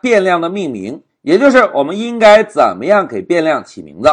变量的命名，也就是我们应该怎么样给变量起名字。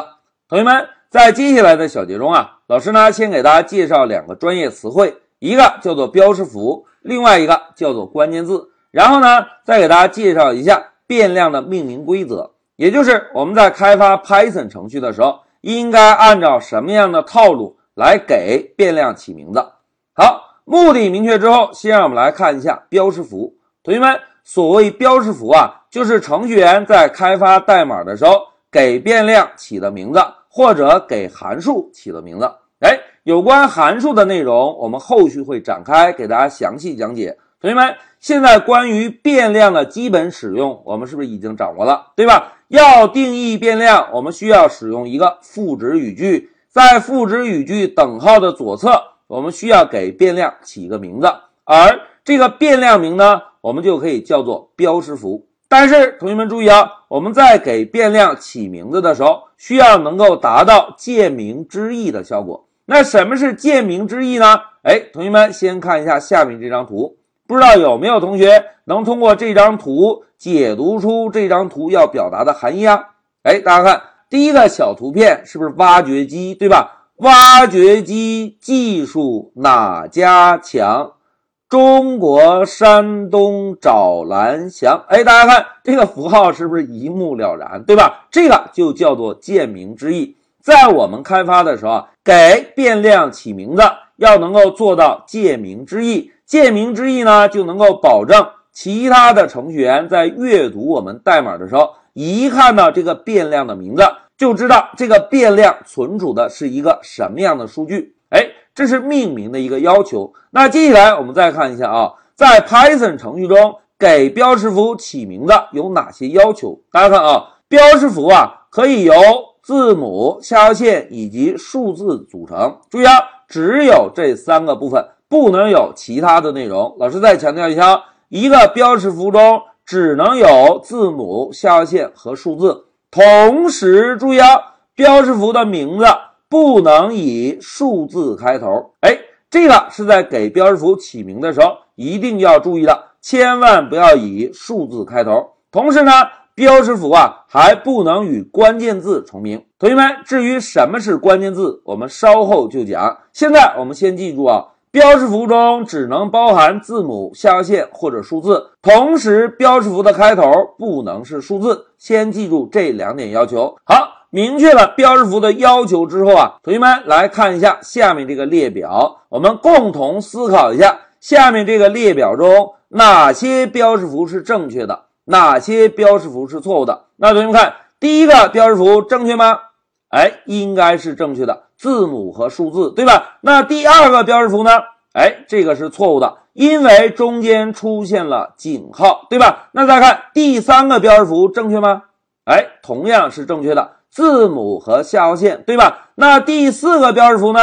同学们，在接下来的小节中啊，老师呢先给大家介绍两个专业词汇，一个叫做标识符，另外一个叫做关键字。然后呢，再给大家介绍一下变量的命名规则，也就是我们在开发 Python 程序的时候，应该按照什么样的套路来给变量起名字。好，目的明确之后，先让我们来看一下标识符。同学们，所谓标识符啊，就是程序员在开发代码的时候给变量起的名字，或者给函数起的名字。哎，有关函数的内容，我们后续会展开给大家详细讲解。同学们。现在关于变量的基本使用，我们是不是已经掌握了，对吧？要定义变量，我们需要使用一个赋值语句，在赋值语句等号的左侧，我们需要给变量起一个名字，而这个变量名呢，我们就可以叫做标识符。但是同学们注意啊，我们在给变量起名字的时候，需要能够达到见名知义的效果。那什么是见名知义呢？哎，同学们先看一下下面这张图。不知道有没有同学能通过这张图解读出这张图要表达的含义啊？哎，大家看第一个小图片是不是挖掘机，对吧？挖掘机技术哪家强？中国山东找蓝翔。哎，大家看这个符号是不是一目了然，对吧？这个就叫做见名知义。在我们开发的时候，给变量起名字要能够做到借名知义。见名之意呢，就能够保证其他的程序员在阅读我们代码的时候，一看到这个变量的名字，就知道这个变量存储的是一个什么样的数据。哎，这是命名的一个要求。那接下来我们再看一下啊，在 Python 程序中给标识符起名字有哪些要求？大家看啊，标识符啊可以由字母、下划线以及数字组成。注意啊，只有这三个部分。不能有其他的内容。老师再强调一下，一个标识符中只能有字母、下划线和数字。同时注意啊，标识符的名字不能以数字开头。哎，这个是在给标识符起名的时候一定要注意的，千万不要以数字开头。同时呢，标识符啊还不能与关键字重名。同学们，至于什么是关键字，我们稍后就讲。现在我们先记住啊。标识符中只能包含字母、下划线或者数字，同时标识符的开头不能是数字。先记住这两点要求。好，明确了标识符的要求之后啊，同学们来看一下下面这个列表，我们共同思考一下，下面这个列表中哪些标识符是正确的，哪些标识符是错误的？那同学们看，第一个标识符正确吗？哎，应该是正确的。字母和数字，对吧？那第二个标识符呢？哎，这个是错误的，因为中间出现了井号，对吧？那再看第三个标识符正确吗？哎，同样是正确的，字母和下划线，对吧？那第四个标识符呢？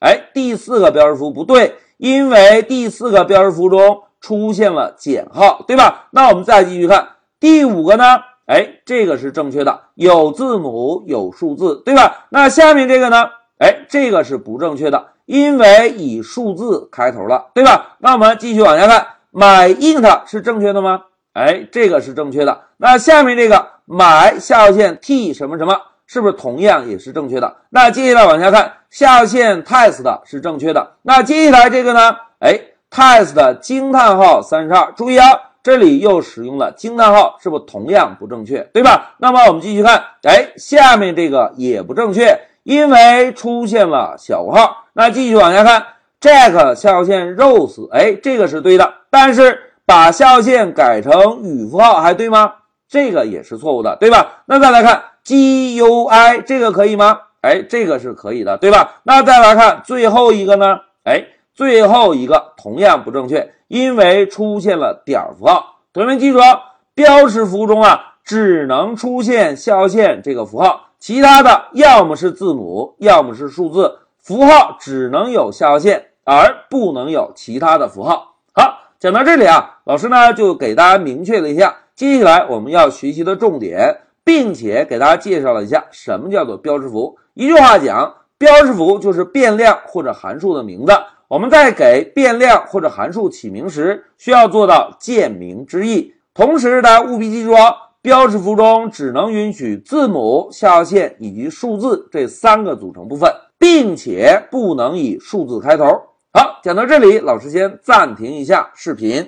哎，第四个标识符不对，因为第四个标识符中出现了减号，对吧？那我们再继续看第五个呢？哎，这个是正确的，有字母有数字，对吧？那下面这个呢？哎，这个是不正确的，因为以数字开头了，对吧？那我们继续往下看，买 int 是正确的吗？哎，这个是正确的。那下面这个买下划线 t 什么什么，是不是同样也是正确的？那接下来往下看，下划线 test 是正确的。那接下来这个呢？哎，test 惊叹号三十二，注意啊，这里又使用了惊叹号，是不是同样不正确？对吧？那么我们继续看，哎，下面这个也不正确。因为出现了小括号，那继续往下看，Jack 下划线 Rose，哎，这个是对的，但是把下划线改成语符号还对吗？这个也是错误的，对吧？那再来看 GUI，这个可以吗？哎，这个是可以的，对吧？那再来看最后一个呢？哎，最后一个同样不正确，因为出现了点符号。同学们记住啊，标识符中啊，只能出现下划线这个符号。其他的要么是字母，要么是数字，符号只能有下划线，而不能有其他的符号。好，讲到这里啊，老师呢就给大家明确了一下接下来我们要学习的重点，并且给大家介绍了一下什么叫做标识符。一句话讲，标识符就是变量或者函数的名字。我们在给变量或者函数起名时，需要做到见名知义。同时，大家务必记住哦，标识符中只能允许字母、下划线以及数字这三个组成部分，并且不能以数字开头。好，讲到这里，老师先暂停一下视频。